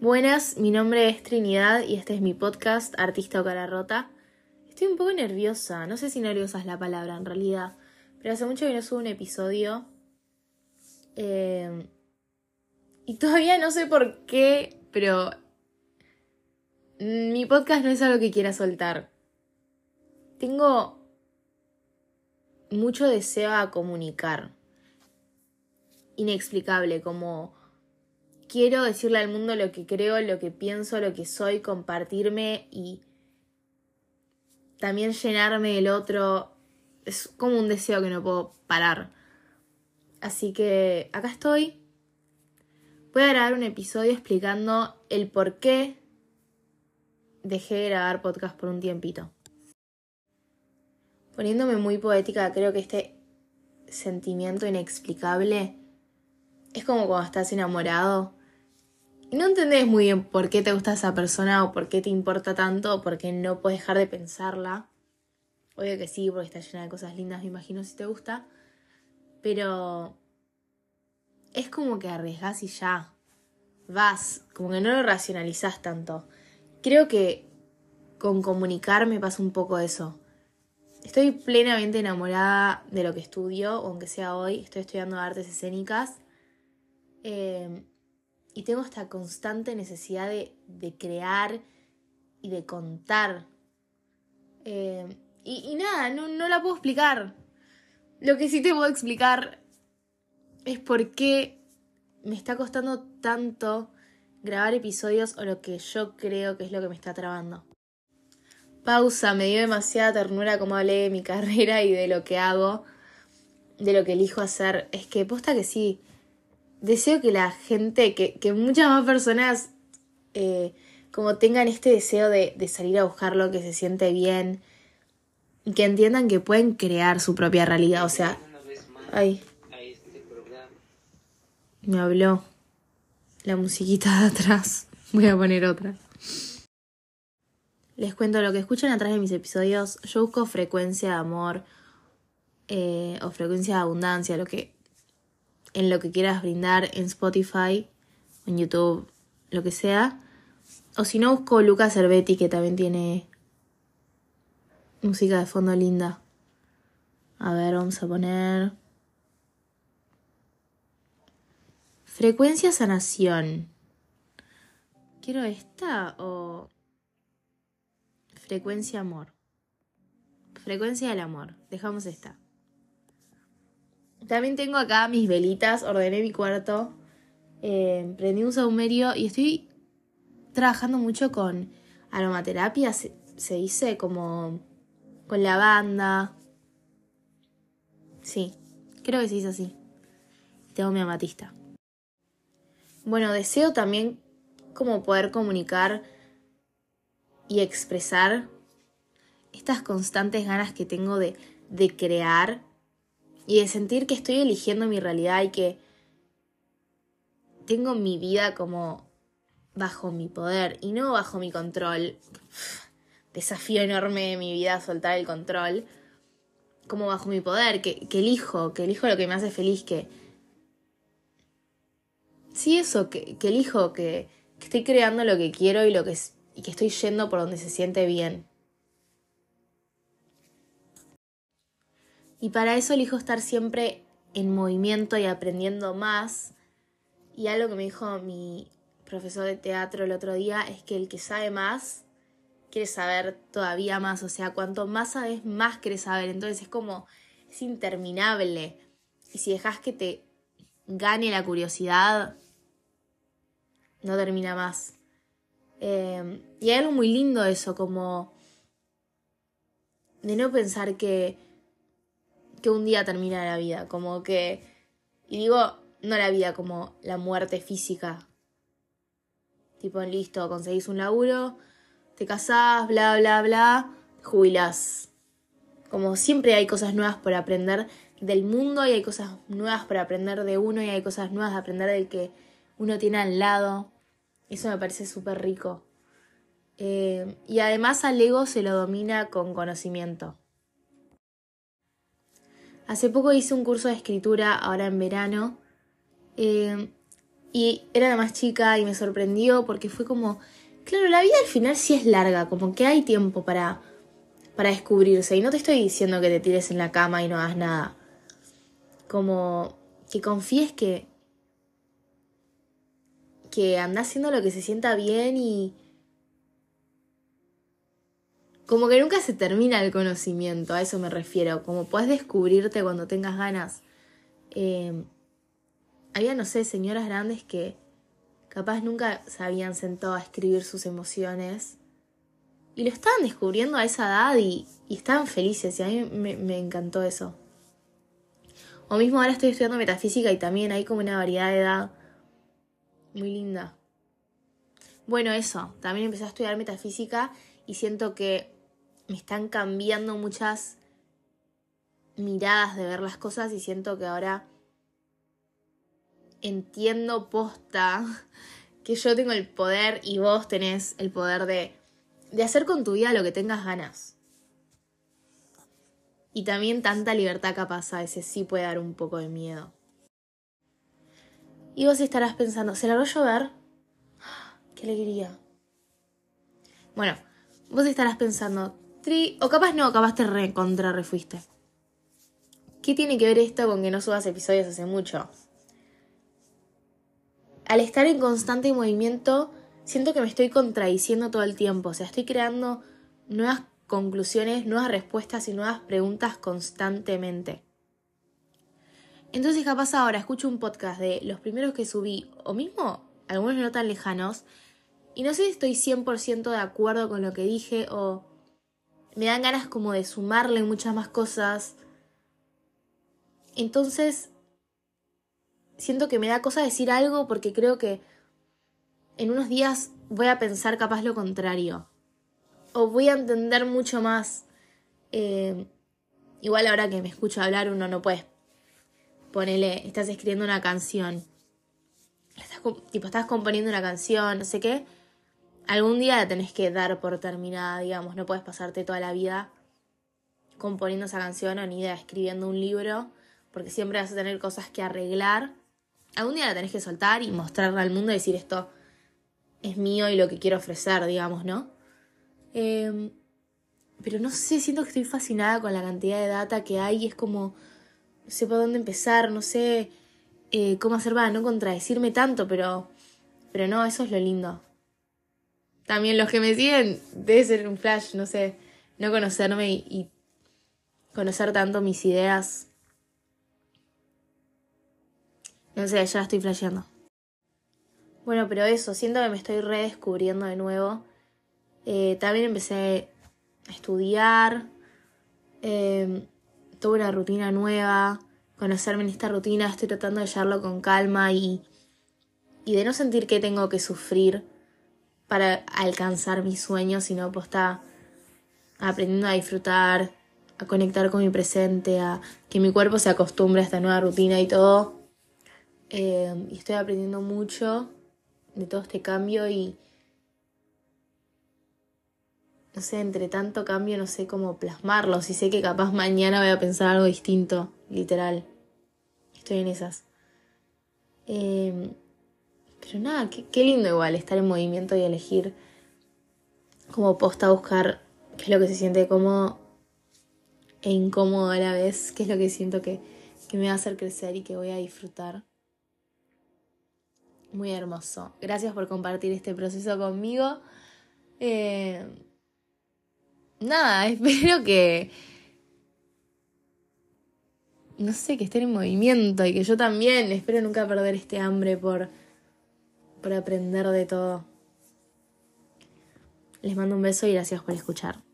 Buenas, mi nombre es Trinidad y este es mi podcast Artista o Cara Rota. Estoy un poco nerviosa, no sé si nerviosa es la palabra en realidad, pero hace mucho que no subo un episodio. Eh, y todavía no sé por qué, pero mi podcast no es algo que quiera soltar. Tengo mucho deseo a comunicar. Inexplicable, como quiero decirle al mundo lo que creo, lo que pienso, lo que soy, compartirme y también llenarme del otro. Es como un deseo que no puedo parar. Así que acá estoy. Voy a grabar un episodio explicando el por qué dejé de grabar podcast por un tiempito. Poniéndome muy poética, creo que este sentimiento inexplicable es como cuando estás enamorado no entendés muy bien por qué te gusta esa persona o por qué te importa tanto o por qué no puedes dejar de pensarla. Obvio que sí, porque está llena de cosas lindas, me imagino si te gusta. Pero es como que arriesgas y ya. Vas, como que no lo racionalizás tanto. Creo que con comunicar me pasa un poco eso. Estoy plenamente enamorada de lo que estudio, aunque sea hoy, estoy estudiando artes escénicas. Eh, y tengo esta constante necesidad de, crear y de contar. Eh, y, nada, no, no la puedo explicar. Lo que sí te puedo explicar es por qué me está costando tanto grabar episodios o lo que yo creo que es lo que me está trabando. Pausa, me dio demasiada ternura como hablé de mi carrera y de lo que hago, de lo que elijo hacer. Es que posta que sí. Deseo que la gente, que, que muchas más personas eh, como tengan este deseo de, de salir a buscar lo que se siente bien y que entiendan que pueden crear su propia realidad. O sea, ay, me habló la musiquita de atrás. Voy a poner otra. Les cuento lo que escuchan atrás de mis episodios. Yo busco frecuencia de amor eh, o frecuencia de abundancia, lo que en lo que quieras brindar en Spotify, en YouTube, lo que sea. O si no, busco Luca Cervetti, que también tiene música de fondo linda. A ver, vamos a poner. Frecuencia sanación. ¿Quiero esta o frecuencia amor? Frecuencia del amor. Dejamos esta. También tengo acá mis velitas. Ordené mi cuarto. Eh, prendí un saumerio y estoy trabajando mucho con aromaterapia. Se, se dice como con lavanda. Sí, creo que se dice así. Tengo mi amatista. Bueno, deseo también como poder comunicar y expresar estas constantes ganas que tengo de, de crear y de sentir que estoy eligiendo mi realidad y que tengo mi vida como bajo mi poder y no bajo mi control. Desafío enorme de mi vida soltar el control. Como bajo mi poder, que, que elijo, que elijo lo que me hace feliz, que, sí, eso, que, elijo, que, estoy creando lo que quiero y, lo que, y que estoy yendo por donde se siente bien. Y para eso elijo estar siempre en movimiento y aprendiendo más. Y algo que me dijo mi profesor de teatro el otro día es que el que sabe más quiere saber todavía más. O sea, cuanto más sabes, más quieres saber. Entonces es como, es interminable. Y si dejas que te gane la curiosidad, no termina más. Em, y hay algo muy lindo eso, como de no pensar que, que un día termina la vida, como que, y digo, no la vida como la muerte física. Tipo, listo, conseguís un laburo, te casás, bla, bla, bla, jubilás. Como siempre hay cosas nuevas por aprender del mundo y hay cosas nuevas para aprender de uno y hay cosas nuevas de aprender del que uno tiene al lado. Eso me parece súper rico. Eh, y además al ego se lo domina con conocimiento. Hace poco hice un curso de escritura, ahora en verano, eh, Y era la más chica y me sorprendió porque fue como, claro, la vida al final sí es larga, como que hay tiempo para, para descubrirse. Y no te estoy diciendo que te tires en la cama y no hagas nada. Como que confíes que, que andás haciendo lo que se sienta bien y, como que nunca se termina el conocimiento, a eso me refiero. Como puedes descubrirte cuando tengas ganas. Eh, había, no sé, señoras grandes que capaz nunca se habían sentado a escribir sus emociones. Y lo estaban descubriendo a esa edad y, estaban felices. Y a mí me, me encantó eso. O mismo ahora estoy estudiando metafísica y también hay como una variedad de edad muy linda. Bueno, eso. También empecé a estudiar metafísica y siento que me están cambiando muchas miradas de ver las cosas y siento que ahora entiendo posta que yo tengo el poder y vos tenés el poder de, de hacer con tu vida lo que tengas ganas. Y también tanta libertad capaz a veces sí puede dar un poco de miedo. Y vos estarás pensando, ¿se largó a llover? ¡Qué alegría! Bueno, vos estarás pensando, o capaz no, capaz te re contra refuiste. ¿Qué tiene que ver esto con que no subas episodios hace mucho? Al estar en constante movimiento, siento que me estoy contradiciendo todo el tiempo. O sea, estoy creando nuevas conclusiones, nuevas respuestas y nuevas preguntas constantemente. Entonces capaz ahora escucho un podcast de los primeros que subí, o mismo algunos no tan lejanos, y no sé si estoy 100% de acuerdo con lo que dije o me dan ganas como de sumarle muchas más cosas. Entonces, siento que me da cosa decir algo porque creo que en unos días voy a pensar capaz lo contrario. O voy a entender mucho más. Eh, igual ahora que me escucho hablar uno no puede ponele, estás escribiendo una canción. Estás, tipo, estás componiendo una canción, no sé qué algún día la tenés que dar por terminada, digamos, no puedes pasarte toda la vida componiendo esa canción o ni idea escribiendo un libro, porque siempre vas a tener cosas que arreglar. Algún día la tenés que soltar y mostrarla al mundo y decir esto es mío y lo que quiero ofrecer, digamos, ¿no? Em, pero no sé, siento que estoy fascinada con la cantidad de data que hay. Es como, no sé por dónde empezar, no sé eh, cómo hacer para no contradecirme tanto, pero, pero no, eso es lo lindo. También los que me siguen, debe ser un flash, no sé, no conocerme y, conocer tanto mis ideas. No sé, ya estoy flasheando. Bueno, pero eso, siento que me estoy redescubriendo de nuevo. Eh, también empecé a estudiar. Eh, tuve una rutina nueva. Conocerme en esta rutina. Estoy tratando de llevarlo con calma y, y de no sentir que tengo que sufrir para alcanzar mis sueños, sino está aprendiendo a disfrutar, a conectar con mi presente, a que mi cuerpo se acostumbre a esta nueva rutina y todo. Eh, y estoy aprendiendo mucho de todo este cambio y no sé, entre tanto cambio no sé cómo plasmarlo. Si sé que capaz mañana voy a pensar algo distinto, literal. Estoy en esas. Eh, pero nada, qué, lindo igual estar en movimiento y elegir como posta buscar qué es lo que se siente cómodo e incómodo a la vez, qué es lo que siento que, me va a hacer crecer y que voy a disfrutar. Muy hermoso. Gracias por compartir este proceso conmigo. Eh, nada, espero que... No sé, que estén en movimiento y que yo también espero nunca perder este hambre por por aprender de todo. Les mando un beso y gracias por escuchar.